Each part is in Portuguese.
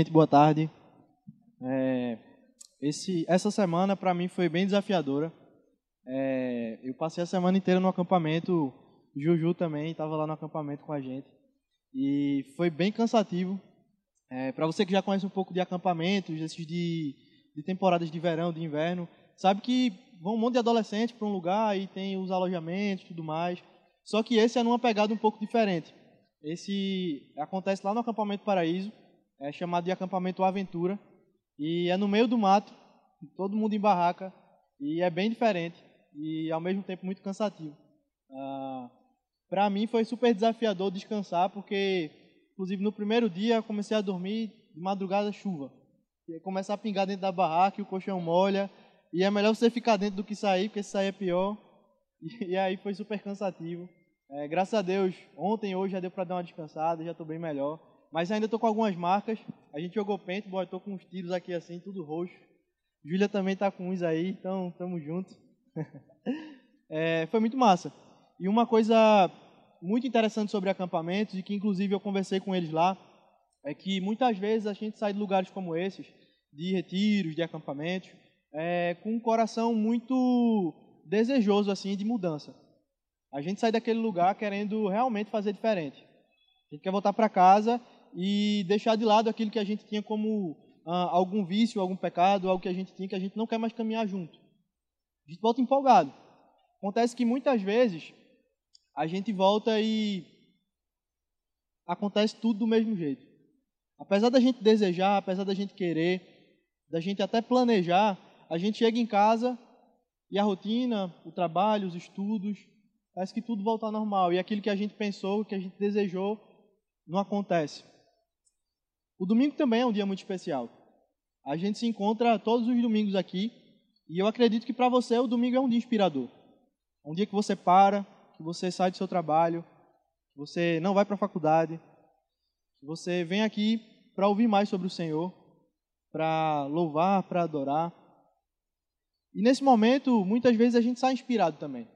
Gente, boa tarde. É, esse, essa semana, para mim, foi bem desafiadora. É, eu passei a semana inteira no acampamento, Juju também estava lá no acampamento com a gente. E foi bem cansativo. É, para você que já conhece um pouco de acampamentos, esses de, de temporadas de verão, de inverno, sabe que vão um monte de adolescentes para um lugar e tem os alojamentos e tudo mais. Só que esse é numa pegada um pouco diferente. Esse acontece lá no acampamento Paraíso, é chamado de acampamento Aventura, e é no meio do mato, todo mundo em barraca, e é bem diferente e ao mesmo tempo muito cansativo. Ah, Para mim foi super desafiador descansar, porque inclusive no primeiro dia comecei a dormir de madrugada chuva. E começar a pingar dentro da barraca, o colchão molha, e é melhor você ficar dentro do que sair, porque se sair é pior. E, e aí foi super cansativo. É, graças a Deus, ontem, hoje já deu para dar uma descansada, já estou bem melhor. Mas ainda estou com algumas marcas. A gente jogou paintball, estou com uns tiros aqui assim, tudo roxo. Júlia também está com uns aí, então estamos juntos. é, foi muito massa. E uma coisa muito interessante sobre acampamentos, e que inclusive eu conversei com eles lá, é que muitas vezes a gente sai de lugares como esses, de retiros, de acampamentos, é, com um coração muito desejoso assim de mudança. A gente sai daquele lugar querendo realmente fazer diferente. A gente quer voltar para casa e deixar de lado aquilo que a gente tinha como ah, algum vício, algum pecado, algo que a gente tinha que a gente não quer mais caminhar junto. A gente volta empolgado. Acontece que muitas vezes a gente volta e acontece tudo do mesmo jeito. Apesar da gente desejar, apesar da gente querer, da gente até planejar, a gente chega em casa e a rotina, o trabalho, os estudos, parece que tudo volta ao normal. E aquilo que a gente pensou, que a gente desejou, não acontece. O domingo também é um dia muito especial. A gente se encontra todos os domingos aqui e eu acredito que para você o domingo é um dia inspirador. É um dia que você para, que você sai do seu trabalho, que você não vai para a faculdade, que você vem aqui para ouvir mais sobre o Senhor, para louvar, para adorar. E nesse momento, muitas vezes a gente sai inspirado também.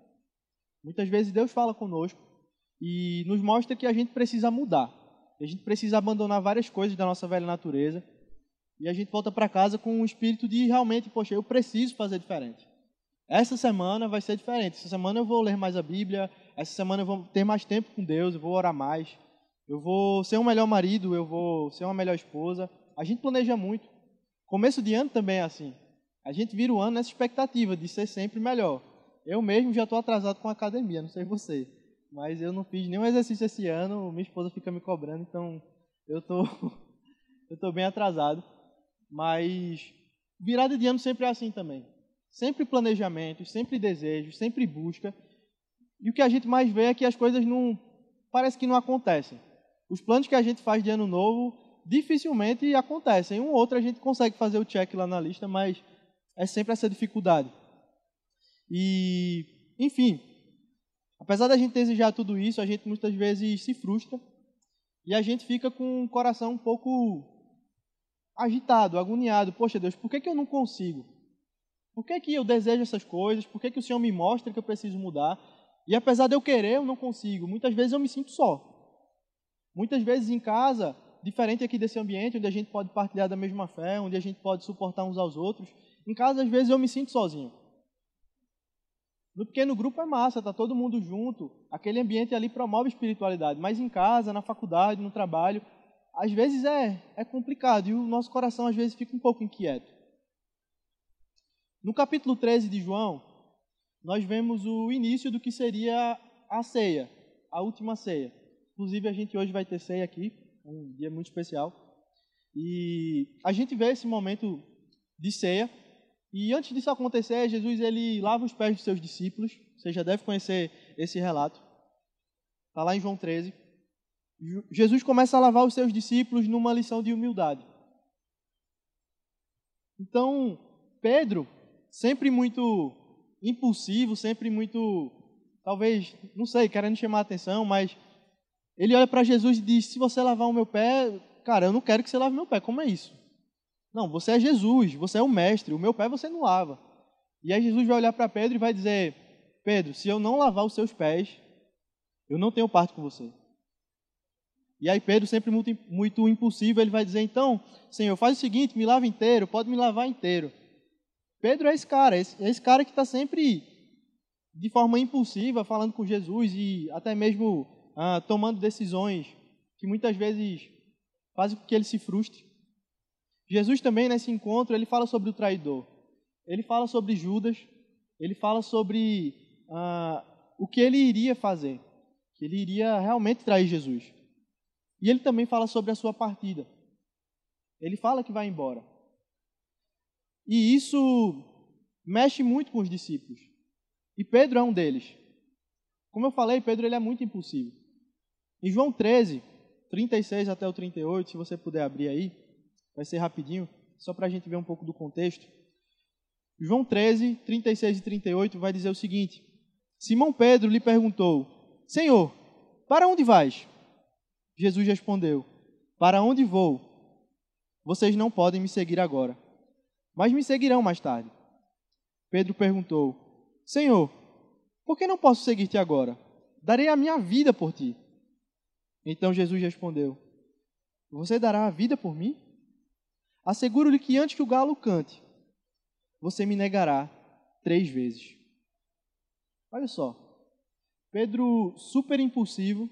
Muitas vezes Deus fala conosco e nos mostra que a gente precisa mudar. A gente precisa abandonar várias coisas da nossa velha natureza. E a gente volta para casa com um espírito de realmente, poxa, eu preciso fazer diferente. Essa semana vai ser diferente. Essa semana eu vou ler mais a Bíblia. Essa semana eu vou ter mais tempo com Deus. Eu vou orar mais. Eu vou ser um melhor marido. Eu vou ser uma melhor esposa. A gente planeja muito. Começo de ano também é assim. A gente vira o ano nessa expectativa de ser sempre melhor. Eu mesmo já estou atrasado com a academia, não sei você. Mas eu não fiz nenhum exercício esse ano, minha esposa fica me cobrando, então eu tô, eu tô bem atrasado. Mas virada de ano sempre é assim também. Sempre planejamento, sempre desejo, sempre busca. E o que a gente mais vê é que as coisas não parece que não acontecem. Os planos que a gente faz de ano novo dificilmente acontecem. Um ou outro a gente consegue fazer o check lá na lista, mas é sempre essa dificuldade. E, enfim, apesar da gente desejar tudo isso, a gente muitas vezes se frustra e a gente fica com o coração um pouco agitado, agoniado. Poxa, Deus, por que, que eu não consigo? Por que, que eu desejo essas coisas? Por que, que o Senhor me mostra que eu preciso mudar? E apesar de eu querer, eu não consigo. Muitas vezes eu me sinto só. Muitas vezes em casa, diferente aqui desse ambiente, onde a gente pode partilhar da mesma fé, onde a gente pode suportar uns aos outros, em casa, às vezes, eu me sinto sozinho. No pequeno grupo é massa, tá todo mundo junto, aquele ambiente ali promove espiritualidade, mas em casa, na faculdade, no trabalho, às vezes é, é complicado e o nosso coração às vezes fica um pouco inquieto. No capítulo 13 de João, nós vemos o início do que seria a ceia, a última ceia. Inclusive, a gente hoje vai ter ceia aqui, um dia muito especial. E a gente vê esse momento de ceia, e antes disso acontecer, Jesus ele lava os pés dos seus discípulos. Você já deve conhecer esse relato. Está lá em João 13. Jesus começa a lavar os seus discípulos numa lição de humildade. Então, Pedro, sempre muito impulsivo, sempre muito, talvez, não sei, querendo chamar a atenção, mas ele olha para Jesus e diz: Se você lavar o meu pé, cara, eu não quero que você lave meu pé. Como é isso? Não, você é Jesus, você é o mestre, o meu pé você não lava. E aí Jesus vai olhar para Pedro e vai dizer: Pedro, se eu não lavar os seus pés, eu não tenho parte com você. E aí Pedro, sempre muito, muito impulsivo, ele vai dizer, então, Senhor, faz o seguinte, me lava inteiro, pode me lavar inteiro. Pedro é esse cara, esse, é esse cara que está sempre de forma impulsiva, falando com Jesus e até mesmo ah, tomando decisões que muitas vezes fazem com que ele se frustre. Jesus também, nesse encontro, ele fala sobre o traidor. Ele fala sobre Judas, ele fala sobre ah, o que ele iria fazer, que ele iria realmente trair Jesus. E ele também fala sobre a sua partida. Ele fala que vai embora. E isso mexe muito com os discípulos. E Pedro é um deles. Como eu falei, Pedro ele é muito impulsivo. Em João 13, 36 até o 38, se você puder abrir aí, vai ser rapidinho, só para a gente ver um pouco do contexto. João 13, 36 e 38 vai dizer o seguinte: Simão Pedro lhe perguntou: Senhor, para onde vais? Jesus respondeu: Para onde vou? Vocês não podem me seguir agora, mas me seguirão mais tarde. Pedro perguntou: Senhor, por que não posso seguir-te agora? Darei a minha vida por ti. Então Jesus respondeu: Você dará a vida por mim? Asseguro-lhe que antes que o galo cante, você me negará três vezes. Olha só, Pedro, super impulsivo,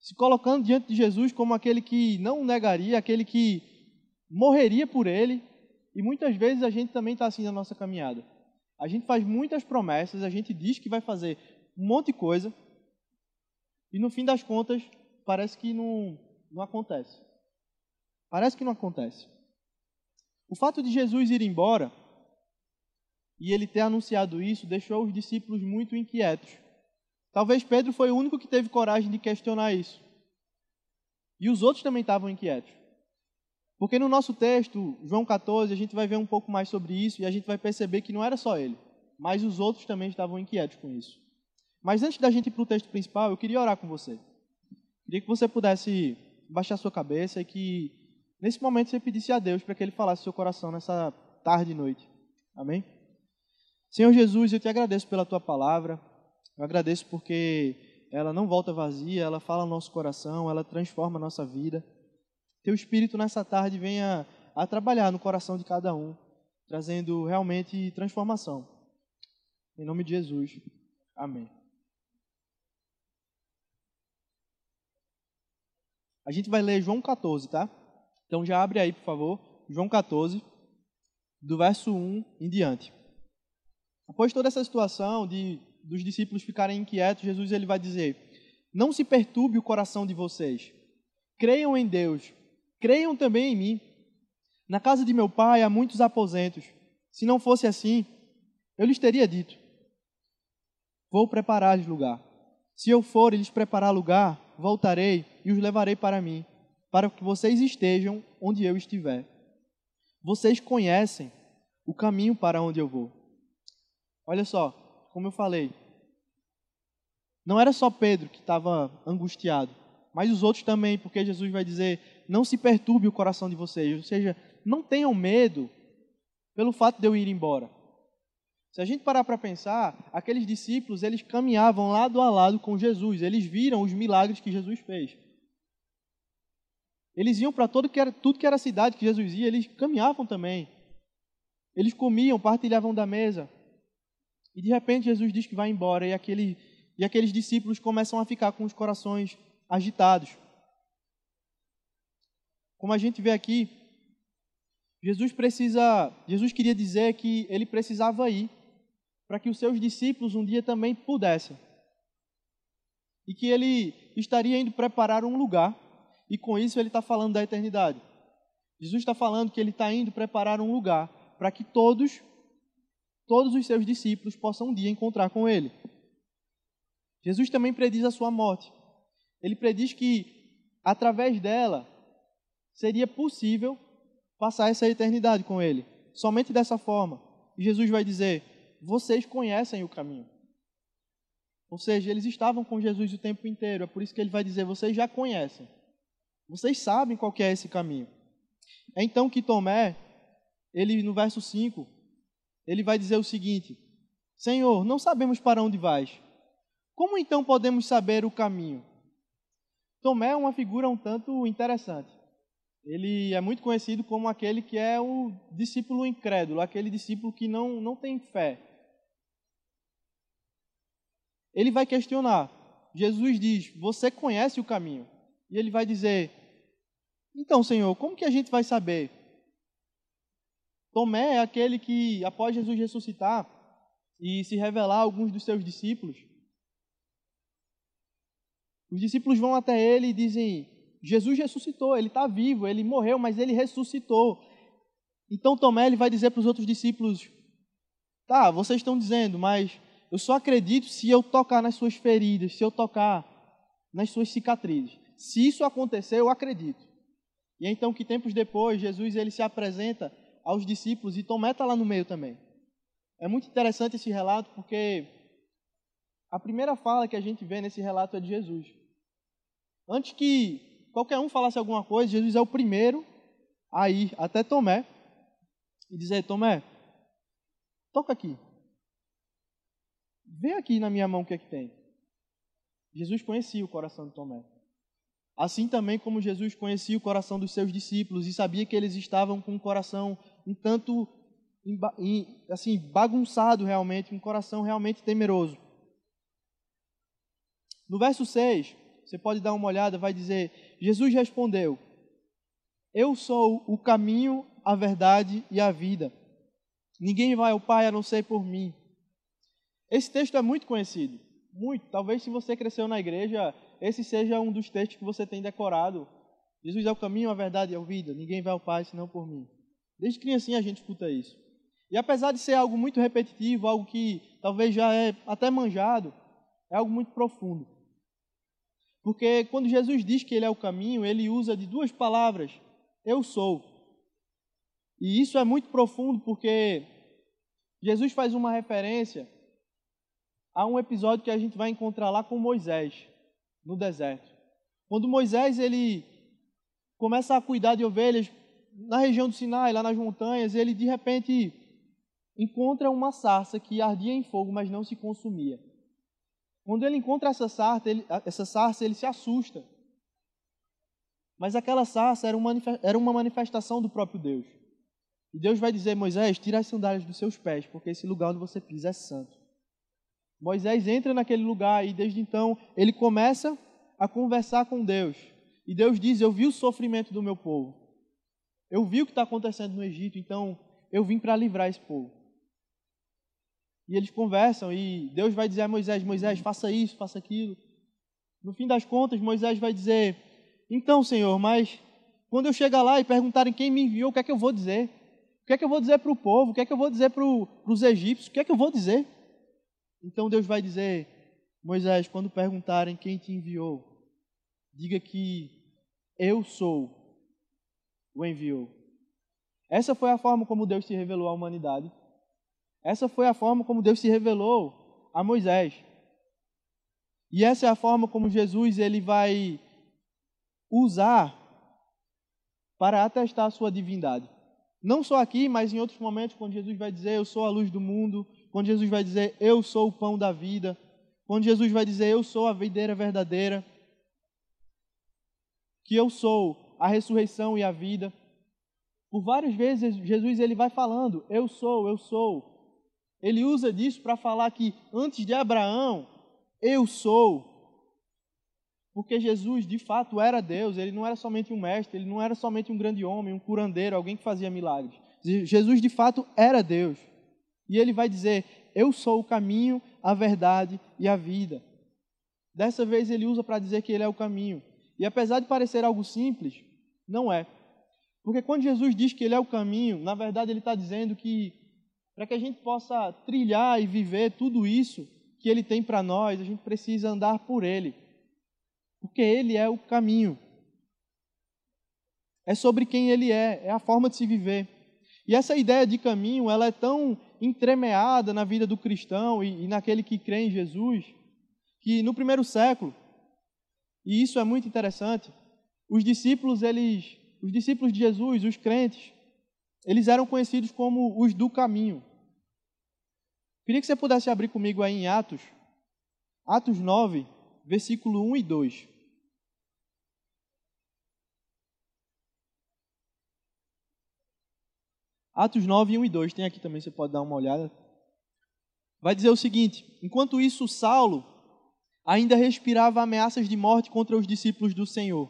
se colocando diante de Jesus como aquele que não negaria, aquele que morreria por ele. E muitas vezes a gente também está assim na nossa caminhada. A gente faz muitas promessas, a gente diz que vai fazer um monte de coisa, e no fim das contas parece que não, não acontece. Parece que não acontece. O fato de Jesus ir embora e ele ter anunciado isso deixou os discípulos muito inquietos. Talvez Pedro foi o único que teve coragem de questionar isso. E os outros também estavam inquietos. Porque no nosso texto, João 14, a gente vai ver um pouco mais sobre isso e a gente vai perceber que não era só ele, mas os outros também estavam inquietos com isso. Mas antes da gente ir para o texto principal, eu queria orar com você. Queria que você pudesse baixar sua cabeça e que nesse momento você pedisse a Deus para que Ele falasse seu coração nessa tarde e noite. Amém? Senhor Jesus, eu te agradeço pela tua palavra. Eu agradeço porque ela não volta vazia, ela fala no nosso coração, ela transforma a nossa vida. Teu Espírito nessa tarde venha a trabalhar no coração de cada um, trazendo realmente transformação. Em nome de Jesus. Amém. A gente vai ler João 14, tá? Então já abre aí, por favor, João 14, do verso 1 em diante. Após toda essa situação de dos discípulos ficarem inquietos, Jesus ele vai dizer: Não se perturbe o coração de vocês. Creiam em Deus, creiam também em mim. Na casa de meu pai há muitos aposentos. Se não fosse assim, eu lhes teria dito: Vou preparar-lhes lugar. Se eu for e lhes preparar lugar, voltarei e os levarei para mim, para que vocês estejam onde eu estiver. Vocês conhecem o caminho para onde eu vou. Olha só, como eu falei, não era só Pedro que estava angustiado, mas os outros também, porque Jesus vai dizer: não se perturbe o coração de vocês, ou seja, não tenham medo pelo fato de eu ir embora. Se a gente parar para pensar, aqueles discípulos, eles caminhavam lado a lado com Jesus, eles viram os milagres que Jesus fez. Eles iam para todo que era, tudo que era cidade que Jesus ia, eles caminhavam também. Eles comiam, partilhavam da mesa. E de repente Jesus diz que vai embora e, aquele, e aqueles discípulos começam a ficar com os corações agitados. Como a gente vê aqui, Jesus precisa, Jesus queria dizer que ele precisava ir para que os seus discípulos um dia também pudessem. E que ele estaria indo preparar um lugar, e com isso ele está falando da eternidade. Jesus está falando que ele está indo preparar um lugar para que todos, todos os seus discípulos possam um dia encontrar com ele. Jesus também prediz a sua morte. Ele prediz que através dela seria possível passar essa eternidade com ele. Somente dessa forma. E Jesus vai dizer: vocês conhecem o caminho. Ou seja, eles estavam com Jesus o tempo inteiro, é por isso que ele vai dizer: vocês já conhecem. Vocês sabem qual é esse caminho. É então que Tomé, ele no verso 5, ele vai dizer o seguinte: Senhor, não sabemos para onde vais. Como então podemos saber o caminho? Tomé é uma figura um tanto interessante. Ele é muito conhecido como aquele que é o discípulo incrédulo, aquele discípulo que não, não tem fé. Ele vai questionar. Jesus diz: Você conhece o caminho. E ele vai dizer: Então, Senhor, como que a gente vai saber? Tomé é aquele que, após Jesus ressuscitar e se revelar a alguns dos seus discípulos, os discípulos vão até ele e dizem: Jesus ressuscitou, ele está vivo, ele morreu, mas ele ressuscitou. Então Tomé ele vai dizer para os outros discípulos: Tá, vocês estão dizendo, mas eu só acredito se eu tocar nas suas feridas, se eu tocar nas suas cicatrizes. Se isso acontecer, eu acredito. E então, que tempos depois, Jesus ele se apresenta aos discípulos e Tomé está lá no meio também. É muito interessante esse relato porque a primeira fala que a gente vê nesse relato é de Jesus. Antes que qualquer um falasse alguma coisa, Jesus é o primeiro a ir até Tomé e dizer: Tomé, toca aqui. Vê aqui na minha mão o que é que tem. Jesus conhecia o coração de Tomé. Assim também como Jesus conhecia o coração dos seus discípulos e sabia que eles estavam com um coração um tanto assim bagunçado realmente, um coração realmente temeroso. No verso 6, você pode dar uma olhada, vai dizer: Jesus respondeu: Eu sou o caminho, a verdade e a vida. Ninguém vai ao Pai a não ser por mim. Esse texto é muito conhecido, muito. Talvez se você cresceu na igreja, esse seja um dos textos que você tem decorado. Jesus é o caminho, a verdade e a vida. Ninguém vai ao Pai senão por mim. Desde criancinha a gente escuta isso. E apesar de ser algo muito repetitivo, algo que talvez já é até manjado, é algo muito profundo. Porque quando Jesus diz que ele é o caminho, ele usa de duas palavras: eu sou. E isso é muito profundo porque Jesus faz uma referência a um episódio que a gente vai encontrar lá com Moisés, no deserto. Quando Moisés ele começa a cuidar de ovelhas na região do Sinai, lá nas montanhas, ele de repente encontra uma sarça que ardia em fogo, mas não se consumia. Quando ele encontra essa sarça, ele, essa sarça, ele se assusta. Mas aquela sarça era uma, era uma manifestação do próprio Deus. E Deus vai dizer, Moisés, tira as sandálias dos seus pés, porque esse lugar onde você pisa é santo. Moisés entra naquele lugar e desde então ele começa a conversar com Deus. E Deus diz: Eu vi o sofrimento do meu povo. Eu vi o que está acontecendo no Egito, então eu vim para livrar esse povo. E eles conversam e Deus vai dizer a Moisés: Moisés, faça isso, faça aquilo. No fim das contas, Moisés vai dizer: Então, Senhor, mas quando eu chegar lá e perguntarem quem me enviou, o que é que eu vou dizer? O que é que eu vou dizer para o povo? O que é que eu vou dizer para os egípcios? O que é que eu vou dizer? Então Deus vai dizer: Moisés, quando perguntarem quem te enviou, diga que eu sou o enviou. Essa foi a forma como Deus se revelou à humanidade. Essa foi a forma como Deus se revelou a Moisés. E essa é a forma como Jesus ele vai usar para atestar a sua divindade. Não só aqui, mas em outros momentos, quando Jesus vai dizer: Eu sou a luz do mundo. Quando Jesus vai dizer: Eu sou o pão da vida. Quando Jesus vai dizer: Eu sou a videira verdadeira. Que eu sou a ressurreição e a vida. Por várias vezes, Jesus ele vai falando: Eu sou, eu sou. Ele usa disso para falar que antes de Abraão, eu sou. Porque Jesus, de fato, era Deus, ele não era somente um mestre, ele não era somente um grande homem, um curandeiro, alguém que fazia milagres. Jesus, de fato, era Deus. E ele vai dizer: Eu sou o caminho, a verdade e a vida. Dessa vez ele usa para dizer que ele é o caminho. E apesar de parecer algo simples, não é. Porque quando Jesus diz que ele é o caminho, na verdade ele está dizendo que para que a gente possa trilhar e viver tudo isso que Ele tem para nós, a gente precisa andar por Ele, porque Ele é o caminho. É sobre quem Ele é, é a forma de se viver. E essa ideia de caminho, ela é tão entremeada na vida do cristão e, e naquele que crê em Jesus, que no primeiro século, e isso é muito interessante, os discípulos, eles, os discípulos de Jesus, os crentes, eles eram conhecidos como os do caminho. Queria que você pudesse abrir comigo aí em Atos, Atos 9, versículo 1 e 2. Atos 9, 1 e 2, tem aqui também, você pode dar uma olhada. Vai dizer o seguinte: enquanto isso, Saulo ainda respirava ameaças de morte contra os discípulos do Senhor.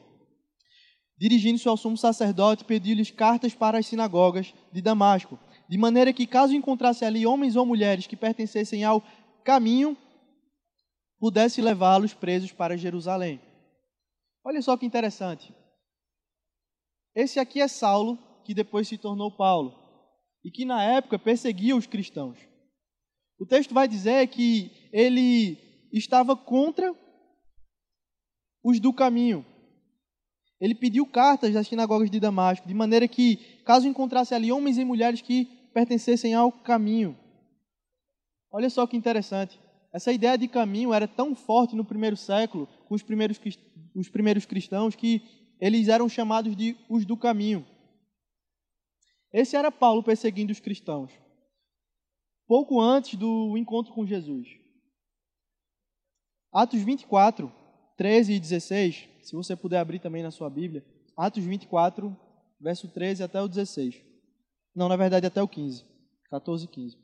Dirigindo-se ao sumo sacerdote, pediu-lhes cartas para as sinagogas de Damasco, de maneira que, caso encontrasse ali homens ou mulheres que pertencessem ao caminho, pudesse levá-los presos para Jerusalém. Olha só que interessante. Esse aqui é Saulo, que depois se tornou Paulo, e que na época perseguia os cristãos. O texto vai dizer que ele estava contra os do caminho. Ele pediu cartas das sinagogas de Damasco, de maneira que, caso encontrasse ali homens e mulheres que pertencessem ao caminho. Olha só que interessante. Essa ideia de caminho era tão forte no primeiro século, com os primeiros, os primeiros cristãos, que eles eram chamados de os do caminho. Esse era Paulo perseguindo os cristãos, pouco antes do encontro com Jesus. Atos 24, 13 e 16, se você puder abrir também na sua Bíblia. Atos 24, verso 13 até o 16. Não, na verdade até o 15. 14 e 15.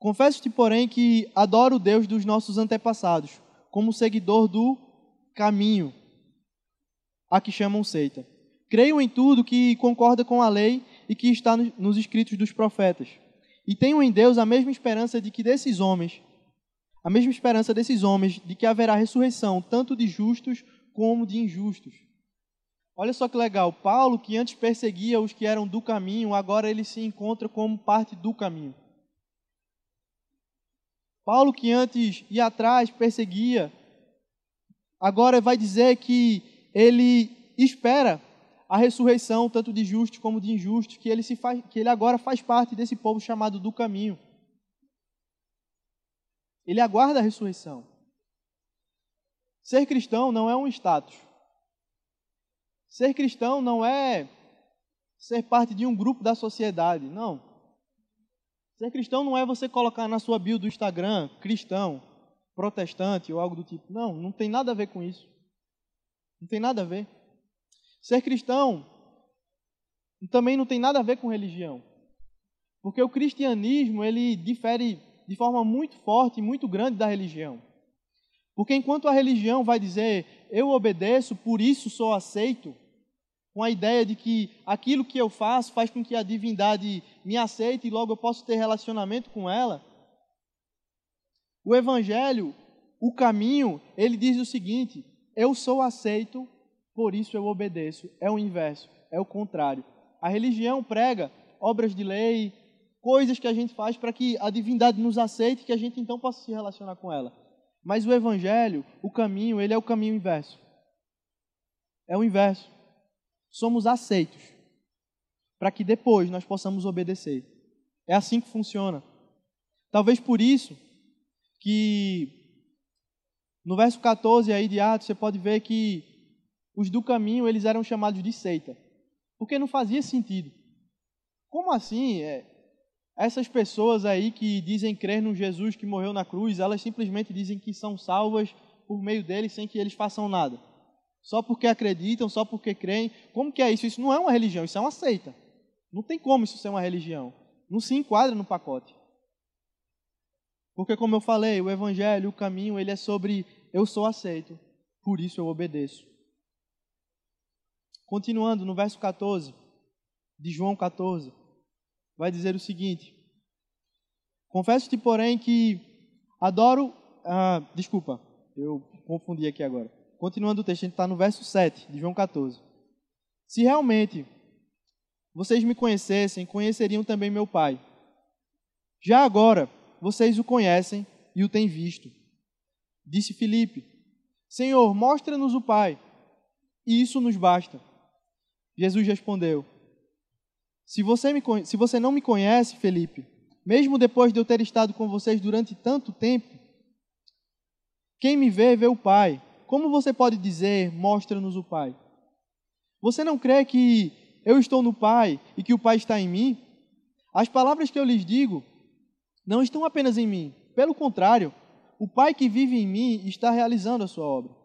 Confesso-te, porém, que adoro o Deus dos nossos antepassados, como seguidor do caminho, a que chamam seita. Creio em tudo que concorda com a lei e que está nos escritos dos profetas. E tenho em Deus a mesma esperança de que desses homens, a mesma esperança desses homens de que haverá ressurreição, tanto de justos como de injustos. Olha só que legal, Paulo, que antes perseguia os que eram do caminho, agora ele se encontra como parte do caminho. Paulo, que antes ia atrás, perseguia, agora vai dizer que ele espera a ressurreição, tanto de justos como de injustos, que ele, se faz, que ele agora faz parte desse povo chamado do caminho. Ele aguarda a ressurreição. Ser cristão não é um status. Ser cristão não é ser parte de um grupo da sociedade, não. Ser cristão não é você colocar na sua bio do Instagram cristão, protestante ou algo do tipo. Não, não tem nada a ver com isso. Não tem nada a ver. Ser cristão também não tem nada a ver com religião. Porque o cristianismo, ele difere de forma muito forte e muito grande da religião. Porque enquanto a religião vai dizer, eu obedeço, por isso sou aceito, com a ideia de que aquilo que eu faço faz com que a divindade me aceite e logo eu posso ter relacionamento com ela. O Evangelho, o caminho, ele diz o seguinte: eu sou aceito por isso eu obedeço. É o inverso, é o contrário. A religião prega obras de lei, coisas que a gente faz para que a divindade nos aceite e que a gente então possa se relacionar com ela. Mas o evangelho, o caminho, ele é o caminho inverso. É o inverso. Somos aceitos para que depois nós possamos obedecer. É assim que funciona. Talvez por isso que no verso 14 aí de Atos você pode ver que os do caminho eles eram chamados de seita, porque não fazia sentido. Como assim? É, essas pessoas aí que dizem crer no Jesus que morreu na cruz, elas simplesmente dizem que são salvas por meio dele sem que eles façam nada. Só porque acreditam, só porque creem. Como que é isso? Isso não é uma religião, isso é uma seita. Não tem como isso ser uma religião. Não se enquadra no pacote. Porque como eu falei, o evangelho, o caminho, ele é sobre eu sou aceito, por isso eu obedeço. Continuando no verso 14 de João 14, vai dizer o seguinte: Confesso-te, porém, que adoro. Ah, desculpa, eu confundi aqui agora. Continuando o texto, a gente está no verso 7 de João 14. Se realmente vocês me conhecessem, conheceriam também meu Pai. Já agora, vocês o conhecem e o têm visto. Disse Filipe: Senhor, mostra-nos o Pai, e isso nos basta. Jesus respondeu: se você, me, se você não me conhece, Felipe, mesmo depois de eu ter estado com vocês durante tanto tempo, quem me vê, vê o Pai. Como você pode dizer, mostra-nos o Pai? Você não crê que eu estou no Pai e que o Pai está em mim? As palavras que eu lhes digo não estão apenas em mim. Pelo contrário, o Pai que vive em mim está realizando a sua obra.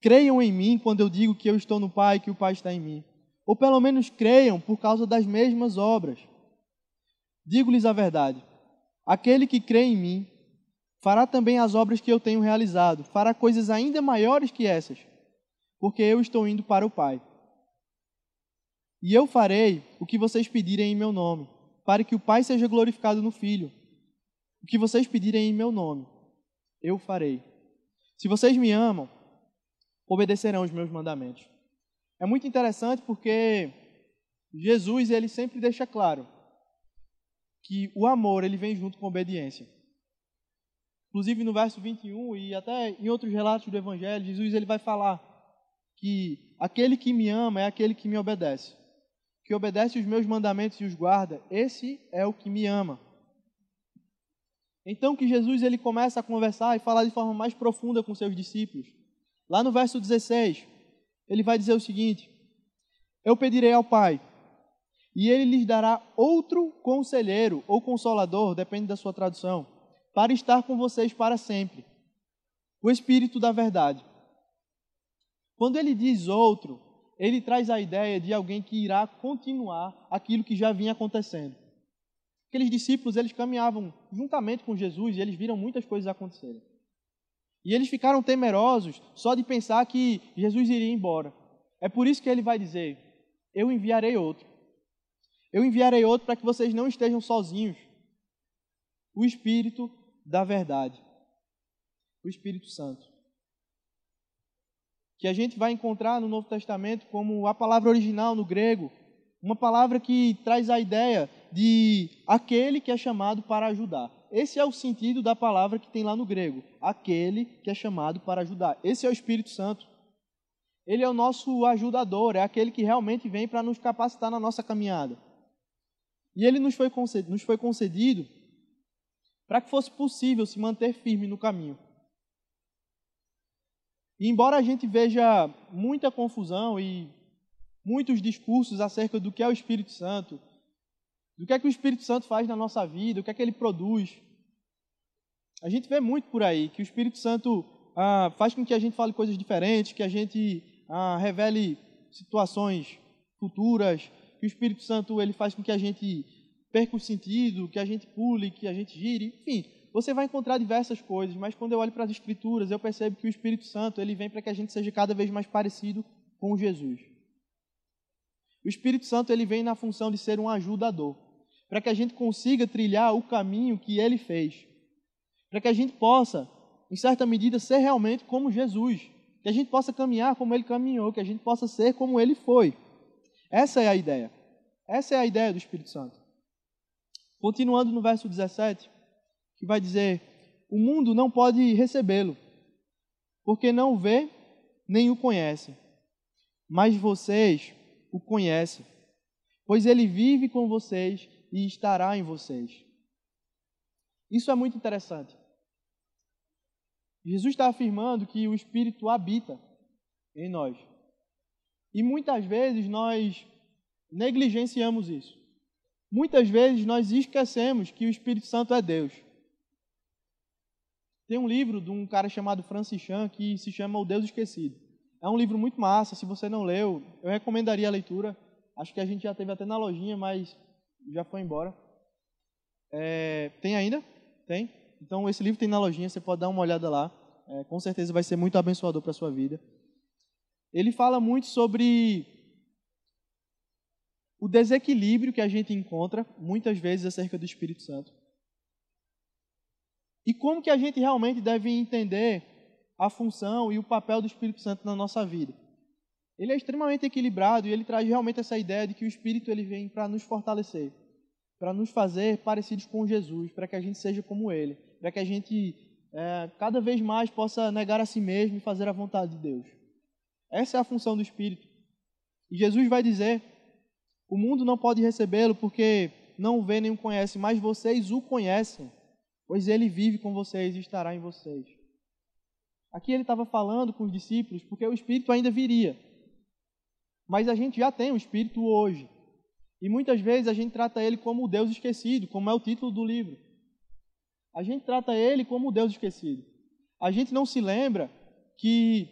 Creiam em mim quando eu digo que eu estou no Pai e que o Pai está em mim. ou pelo menos creiam por causa das mesmas obras. Digo-lhes a verdade: aquele que crê em mim fará também as obras que eu tenho realizado, fará coisas ainda maiores que essas, porque eu estou indo para o Pai. E eu farei o que vocês pedirem em meu nome, para que o Pai seja glorificado no Filho. O que vocês pedirem em meu nome, eu farei. Se vocês me amam, obedecerão os meus mandamentos. É muito interessante porque Jesus ele sempre deixa claro que o amor ele vem junto com a obediência. Inclusive no verso 21 e até em outros relatos do evangelho, Jesus ele vai falar que aquele que me ama é aquele que me obedece. Que obedece os meus mandamentos e os guarda, esse é o que me ama. Então que Jesus ele começa a conversar e falar de forma mais profunda com seus discípulos. Lá no verso 16, ele vai dizer o seguinte: Eu pedirei ao Pai, e ele lhes dará outro conselheiro ou consolador, depende da sua tradução, para estar com vocês para sempre. O Espírito da Verdade. Quando ele diz outro, ele traz a ideia de alguém que irá continuar aquilo que já vinha acontecendo. Aqueles discípulos, eles caminhavam juntamente com Jesus e eles viram muitas coisas acontecerem. E eles ficaram temerosos só de pensar que Jesus iria embora. É por isso que ele vai dizer: Eu enviarei outro. Eu enviarei outro para que vocês não estejam sozinhos. O Espírito da Verdade. O Espírito Santo. Que a gente vai encontrar no Novo Testamento como a palavra original no grego, uma palavra que traz a ideia de aquele que é chamado para ajudar. Esse é o sentido da palavra que tem lá no grego. Aquele que é chamado para ajudar. Esse é o Espírito Santo. Ele é o nosso ajudador, é aquele que realmente vem para nos capacitar na nossa caminhada. E ele nos foi concedido, nos foi concedido para que fosse possível se manter firme no caminho. E embora a gente veja muita confusão e muitos discursos acerca do que é o Espírito Santo, do que é que o Espírito Santo faz na nossa vida, o que é que ele produz. A gente vê muito por aí que o Espírito Santo ah, faz com que a gente fale coisas diferentes, que a gente ah, revele situações futuras, que o Espírito Santo ele faz com que a gente perca o sentido, que a gente pule, que a gente gire, enfim, você vai encontrar diversas coisas, mas quando eu olho para as Escrituras, eu percebo que o Espírito Santo ele vem para que a gente seja cada vez mais parecido com Jesus. O Espírito Santo ele vem na função de ser um ajudador, para que a gente consiga trilhar o caminho que ele fez, para que a gente possa, em certa medida, ser realmente como Jesus, que a gente possa caminhar como ele caminhou, que a gente possa ser como ele foi. Essa é a ideia. Essa é a ideia do Espírito Santo. Continuando no verso 17, que vai dizer: O mundo não pode recebê-lo, porque não o vê nem o conhece. Mas vocês o conhece, pois ele vive com vocês e estará em vocês. Isso é muito interessante. Jesus está afirmando que o Espírito habita em nós. E muitas vezes nós negligenciamos isso. Muitas vezes nós esquecemos que o Espírito Santo é Deus. Tem um livro de um cara chamado Francis Chan que se chama O Deus Esquecido. É um livro muito massa, se você não leu, eu recomendaria a leitura. Acho que a gente já teve até na lojinha, mas já foi embora. É, tem ainda? Tem? Então esse livro tem na lojinha, você pode dar uma olhada lá. É, com certeza vai ser muito abençoador para a sua vida. Ele fala muito sobre o desequilíbrio que a gente encontra muitas vezes acerca do Espírito Santo. E como que a gente realmente deve entender a função e o papel do Espírito Santo na nossa vida. Ele é extremamente equilibrado e ele traz realmente essa ideia de que o Espírito ele vem para nos fortalecer, para nos fazer parecidos com Jesus, para que a gente seja como Ele, para que a gente é, cada vez mais possa negar a si mesmo e fazer a vontade de Deus. Essa é a função do Espírito. E Jesus vai dizer: o mundo não pode recebê-lo porque não o vê nem o conhece, mas vocês o conhecem, pois ele vive com vocês e estará em vocês. Aqui ele estava falando com os discípulos porque o Espírito ainda viria. Mas a gente já tem o Espírito hoje. E muitas vezes a gente trata ele como o Deus esquecido, como é o título do livro. A gente trata ele como o Deus esquecido. A gente não se lembra que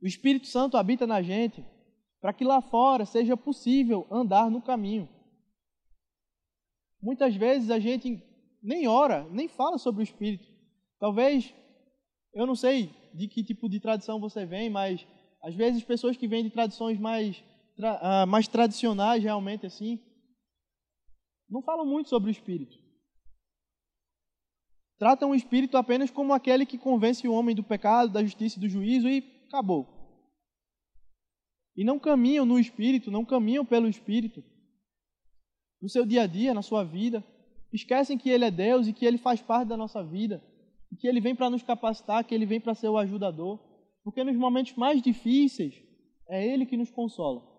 o Espírito Santo habita na gente para que lá fora seja possível andar no caminho. Muitas vezes a gente nem ora, nem fala sobre o Espírito. Talvez, eu não sei de que tipo de tradição você vem, mas às vezes pessoas que vêm de tradições mais, tra, uh, mais tradicionais, realmente assim, não falam muito sobre o Espírito. Tratam o Espírito apenas como aquele que convence o homem do pecado, da justiça e do juízo e acabou. E não caminham no Espírito, não caminham pelo Espírito. No seu dia a dia, na sua vida. Esquecem que Ele é Deus e que Ele faz parte da nossa vida. E que Ele vem para nos capacitar, que Ele vem para ser o ajudador. Porque nos momentos mais difíceis, é Ele que nos consola.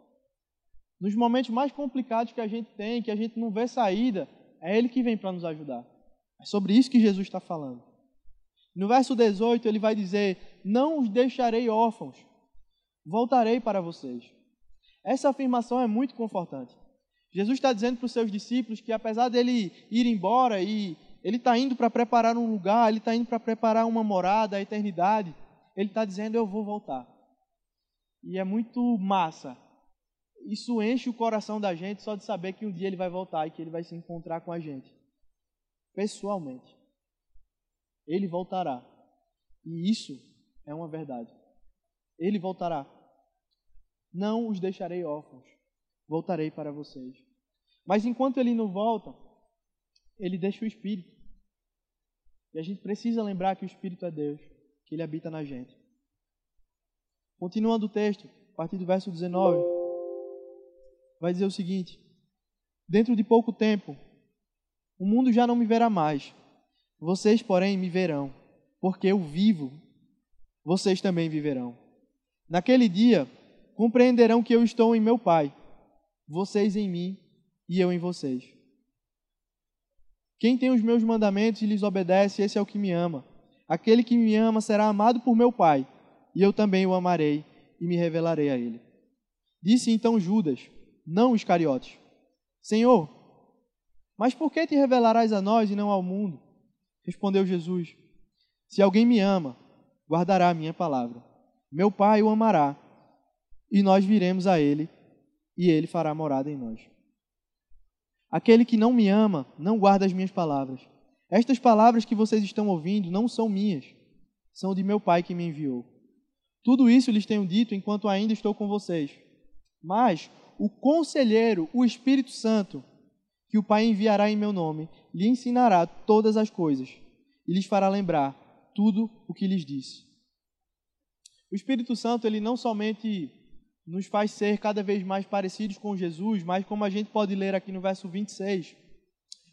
Nos momentos mais complicados que a gente tem, que a gente não vê saída, é Ele que vem para nos ajudar. É sobre isso que Jesus está falando. No verso 18, ele vai dizer: Não os deixarei órfãos, voltarei para vocês. Essa afirmação é muito confortante. Jesus está dizendo para os seus discípulos que, apesar dele ir embora e ele está indo para preparar um lugar, ele está indo para preparar uma morada, a eternidade, ele está dizendo: Eu vou voltar. E é muito massa. Isso enche o coração da gente só de saber que um dia ele vai voltar e que ele vai se encontrar com a gente, pessoalmente. Ele voltará. E isso é uma verdade. Ele voltará. Não os deixarei órfãos. Voltarei para vocês. Mas enquanto ele não volta, ele deixa o Espírito. E a gente precisa lembrar que o Espírito é Deus, que ele habita na gente. Continuando o texto, a partir do verso 19, vai dizer o seguinte: Dentro de pouco tempo, o mundo já não me verá mais. Vocês, porém, me verão, porque eu vivo, vocês também viverão. Naquele dia, compreenderão que eu estou em meu Pai, vocês em mim e eu em vocês. Quem tem os meus mandamentos e lhes obedece, esse é o que me ama. Aquele que me ama será amado por meu Pai, e eu também o amarei e me revelarei a ele. Disse então Judas, não os cariotes: Senhor, mas por que te revelarás a nós e não ao mundo? Respondeu Jesus: Se alguém me ama, guardará a minha palavra meu Pai o amará, e nós viremos a ele, e ele fará morada em nós. Aquele que não me ama, não guarda as minhas palavras. Estas palavras que vocês estão ouvindo não são minhas, são de meu Pai que me enviou. Tudo isso lhes tenho dito enquanto ainda estou com vocês. Mas o conselheiro, o Espírito Santo, que o Pai enviará em meu nome, lhe ensinará todas as coisas e lhes fará lembrar tudo o que lhes disse. O Espírito Santo, ele não somente nos faz ser cada vez mais parecidos com Jesus, mas como a gente pode ler aqui no verso 26,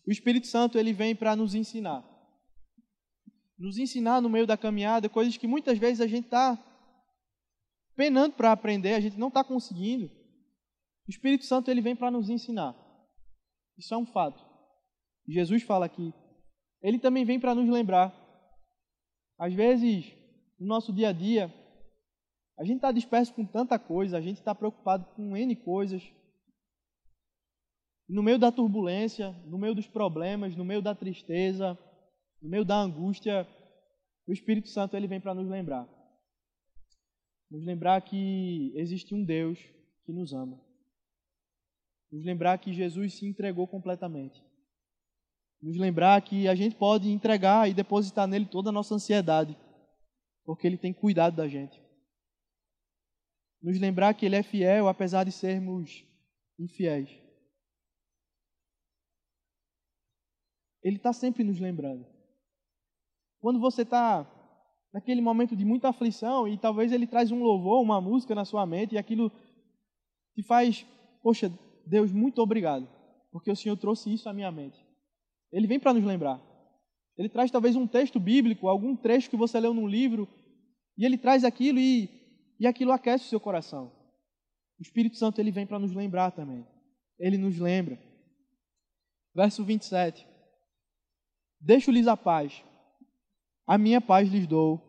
o Espírito Santo, ele vem para nos ensinar. Nos ensinar no meio da caminhada coisas que muitas vezes a gente está penando para aprender, a gente não está conseguindo. O Espírito Santo, ele vem para nos ensinar. Isso é um fato. Jesus fala aqui. Ele também vem para nos lembrar. Às vezes, no nosso dia a dia, a gente está disperso com tanta coisa, a gente está preocupado com N coisas. No meio da turbulência, no meio dos problemas, no meio da tristeza, no meio da angústia, o Espírito Santo ele vem para nos lembrar. Nos lembrar que existe um Deus que nos ama. Nos lembrar que Jesus se entregou completamente. Nos lembrar que a gente pode entregar e depositar nele toda a nossa ansiedade, porque ele tem cuidado da gente nos lembrar que Ele é fiel, apesar de sermos infiéis. Ele está sempre nos lembrando. Quando você está naquele momento de muita aflição e talvez Ele traz um louvor, uma música na sua mente e aquilo te faz, poxa, Deus, muito obrigado, porque o Senhor trouxe isso à minha mente. Ele vem para nos lembrar. Ele traz talvez um texto bíblico, algum trecho que você leu num livro, e ele traz aquilo e e aquilo aquece o seu coração. O Espírito Santo ele vem para nos lembrar também. Ele nos lembra. Verso 27. Deixo-lhes a paz. A minha paz lhes dou.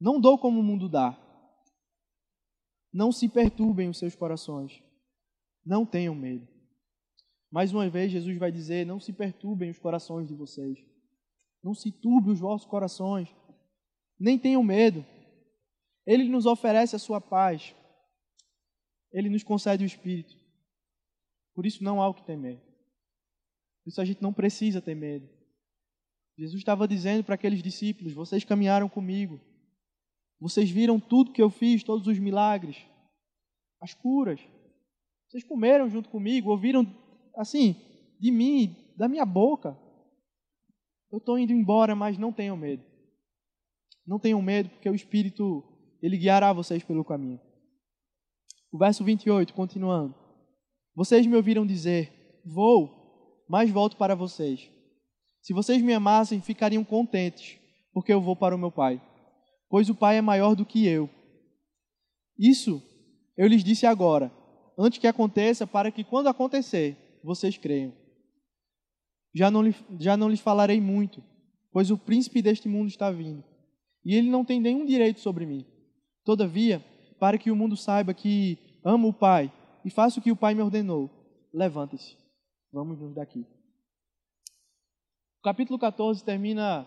Não dou como o mundo dá. Não se perturbem os seus corações. Não tenham medo. Mais uma vez, Jesus vai dizer: Não se perturbem os corações de vocês. Não se turbe os vossos corações. Nem tenham medo. Ele nos oferece a sua paz. Ele nos concede o Espírito. Por isso não há o que temer. Por isso a gente não precisa ter medo. Jesus estava dizendo para aqueles discípulos: Vocês caminharam comigo. Vocês viram tudo que eu fiz, todos os milagres, as curas. Vocês comeram junto comigo, ouviram assim, de mim, da minha boca. Eu estou indo embora, mas não tenham medo. Não tenham medo, porque o Espírito, ele guiará vocês pelo caminho. O verso 28, continuando. Vocês me ouviram dizer: Vou, mas volto para vocês. Se vocês me amassem, ficariam contentes, porque eu vou para o meu Pai, pois o Pai é maior do que eu. Isso eu lhes disse agora, antes que aconteça, para que quando acontecer, vocês creiam. Já não, já não lhes falarei muito, pois o príncipe deste mundo está vindo, e ele não tem nenhum direito sobre mim. Todavia, para que o mundo saiba que amo o Pai e faço o que o Pai me ordenou, levante-se, vamos nos daqui. O capítulo 14 termina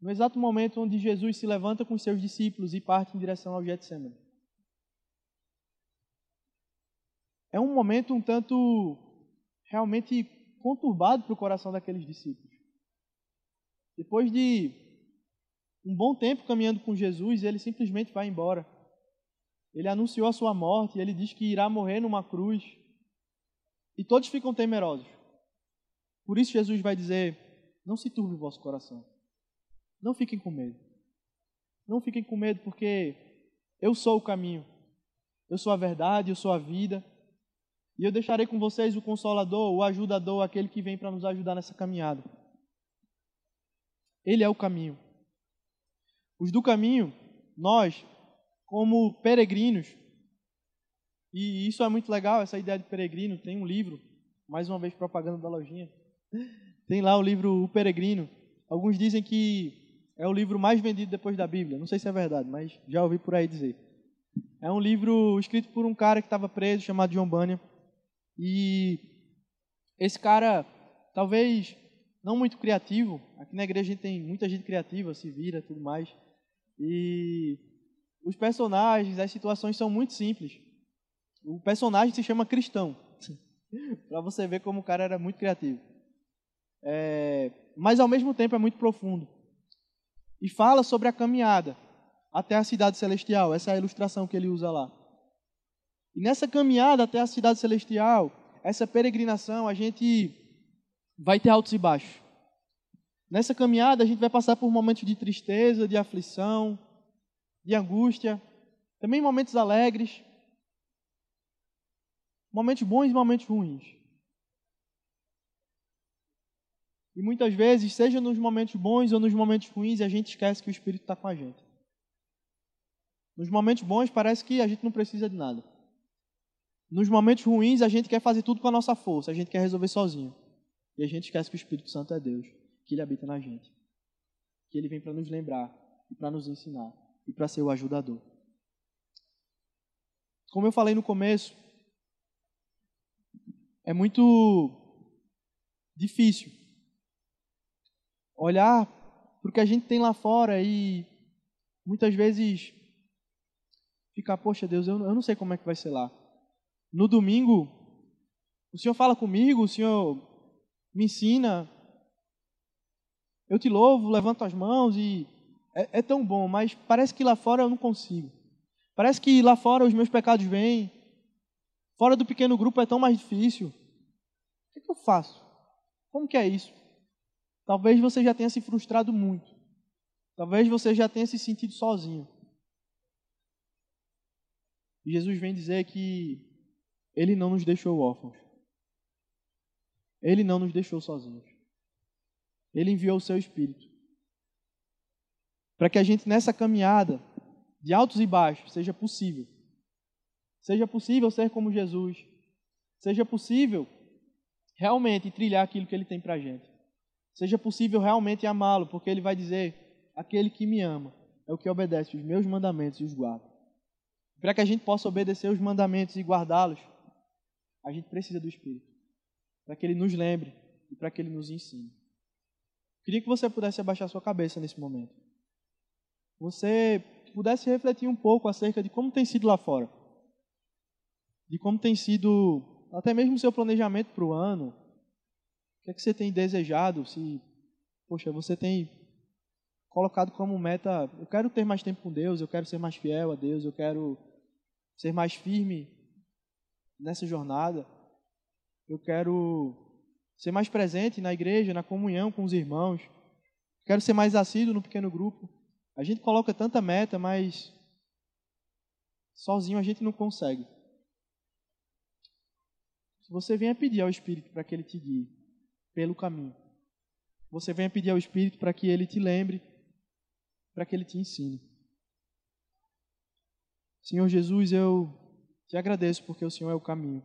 no exato momento onde Jesus se levanta com seus discípulos e parte em direção ao Getsemane. É um momento um tanto realmente conturbado para o coração daqueles discípulos. Depois de um bom tempo caminhando com Jesus, ele simplesmente vai embora. Ele anunciou a sua morte, ele diz que irá morrer numa cruz. E todos ficam temerosos. Por isso Jesus vai dizer: Não se turbe o vosso coração. Não fiquem com medo. Não fiquem com medo, porque eu sou o caminho. Eu sou a verdade, eu sou a vida. E eu deixarei com vocês o consolador, o ajudador, aquele que vem para nos ajudar nessa caminhada. Ele é o caminho. Os do caminho, nós, como peregrinos, e isso é muito legal, essa ideia de peregrino, tem um livro, mais uma vez propaganda da lojinha. Tem lá o livro O Peregrino. Alguns dizem que é o livro mais vendido depois da Bíblia. Não sei se é verdade, mas já ouvi por aí dizer. É um livro escrito por um cara que estava preso, chamado John Bunyan. E esse cara, talvez não muito criativo, aqui na igreja a gente tem muita gente criativa, se vira tudo mais. E os personagens, as situações são muito simples. O personagem se chama Cristão, para você ver como o cara era muito criativo. É, mas ao mesmo tempo é muito profundo. E fala sobre a caminhada até a cidade celestial, essa é a ilustração que ele usa lá. E nessa caminhada até a cidade celestial, essa peregrinação, a gente vai ter altos e baixos. Nessa caminhada, a gente vai passar por momentos de tristeza, de aflição, de angústia, também momentos alegres, momentos bons e momentos ruins. E muitas vezes, seja nos momentos bons ou nos momentos ruins, a gente esquece que o Espírito está com a gente. Nos momentos bons, parece que a gente não precisa de nada. Nos momentos ruins, a gente quer fazer tudo com a nossa força, a gente quer resolver sozinho. E a gente esquece que o Espírito Santo é Deus, que Ele habita na gente. Que Ele vem para nos lembrar e para nos ensinar e para ser o ajudador. Como eu falei no começo, é muito difícil olhar para o que a gente tem lá fora e muitas vezes ficar, poxa Deus, eu não sei como é que vai ser lá no domingo, o Senhor fala comigo, o Senhor me ensina, eu te louvo, levanto as mãos e é, é tão bom, mas parece que lá fora eu não consigo. Parece que lá fora os meus pecados vêm, fora do pequeno grupo é tão mais difícil. O que, é que eu faço? Como que é isso? Talvez você já tenha se frustrado muito. Talvez você já tenha se sentido sozinho. Jesus vem dizer que ele não nos deixou órfãos. Ele não nos deixou sozinhos. Ele enviou o seu Espírito. Para que a gente, nessa caminhada de altos e baixos, seja possível. Seja possível ser como Jesus. Seja possível realmente trilhar aquilo que Ele tem para a gente. Seja possível realmente amá-lo, porque Ele vai dizer: aquele que me ama é o que obedece os meus mandamentos e os guarda. Para que a gente possa obedecer os mandamentos e guardá-los, a gente precisa do Espírito para que ele nos lembre e para que ele nos ensine. Queria que você pudesse abaixar sua cabeça nesse momento. Você pudesse refletir um pouco acerca de como tem sido lá fora. de como tem sido até mesmo o seu planejamento para o ano. O que é que você tem desejado? Se, poxa, você tem colocado como meta, eu quero ter mais tempo com Deus, eu quero ser mais fiel a Deus, eu quero ser mais firme nessa jornada. Eu quero ser mais presente na igreja, na comunhão com os irmãos. Quero ser mais assíduo no pequeno grupo. A gente coloca tanta meta, mas sozinho a gente não consegue. Se você venha pedir ao Espírito para que ele te guie pelo caminho, você venha pedir ao Espírito para que ele te lembre, para que ele te ensine. Senhor Jesus, eu te agradeço porque o Senhor é o caminho.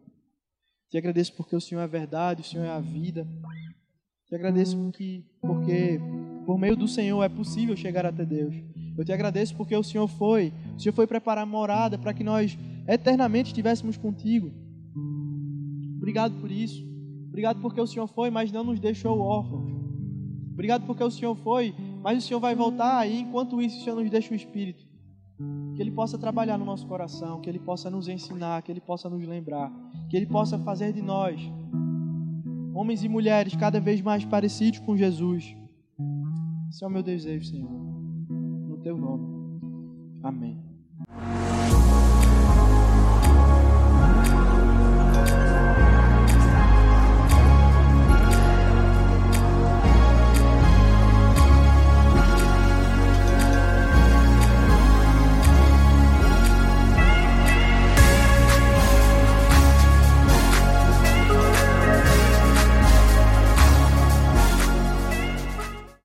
Te agradeço porque o Senhor é a verdade, o Senhor é a vida. Te agradeço porque, porque por meio do Senhor é possível chegar até Deus. Eu te agradeço porque o Senhor foi, o Senhor foi preparar morada para que nós eternamente estivéssemos contigo. Obrigado por isso. Obrigado porque o Senhor foi, mas não nos deixou órfãos. Obrigado porque o Senhor foi, mas o Senhor vai voltar e enquanto isso o Senhor nos deixa o Espírito. Que Ele possa trabalhar no nosso coração, que Ele possa nos ensinar, que Ele possa nos lembrar, que Ele possa fazer de nós homens e mulheres cada vez mais parecidos com Jesus. Esse é o meu desejo, Senhor. No Teu nome. Amém.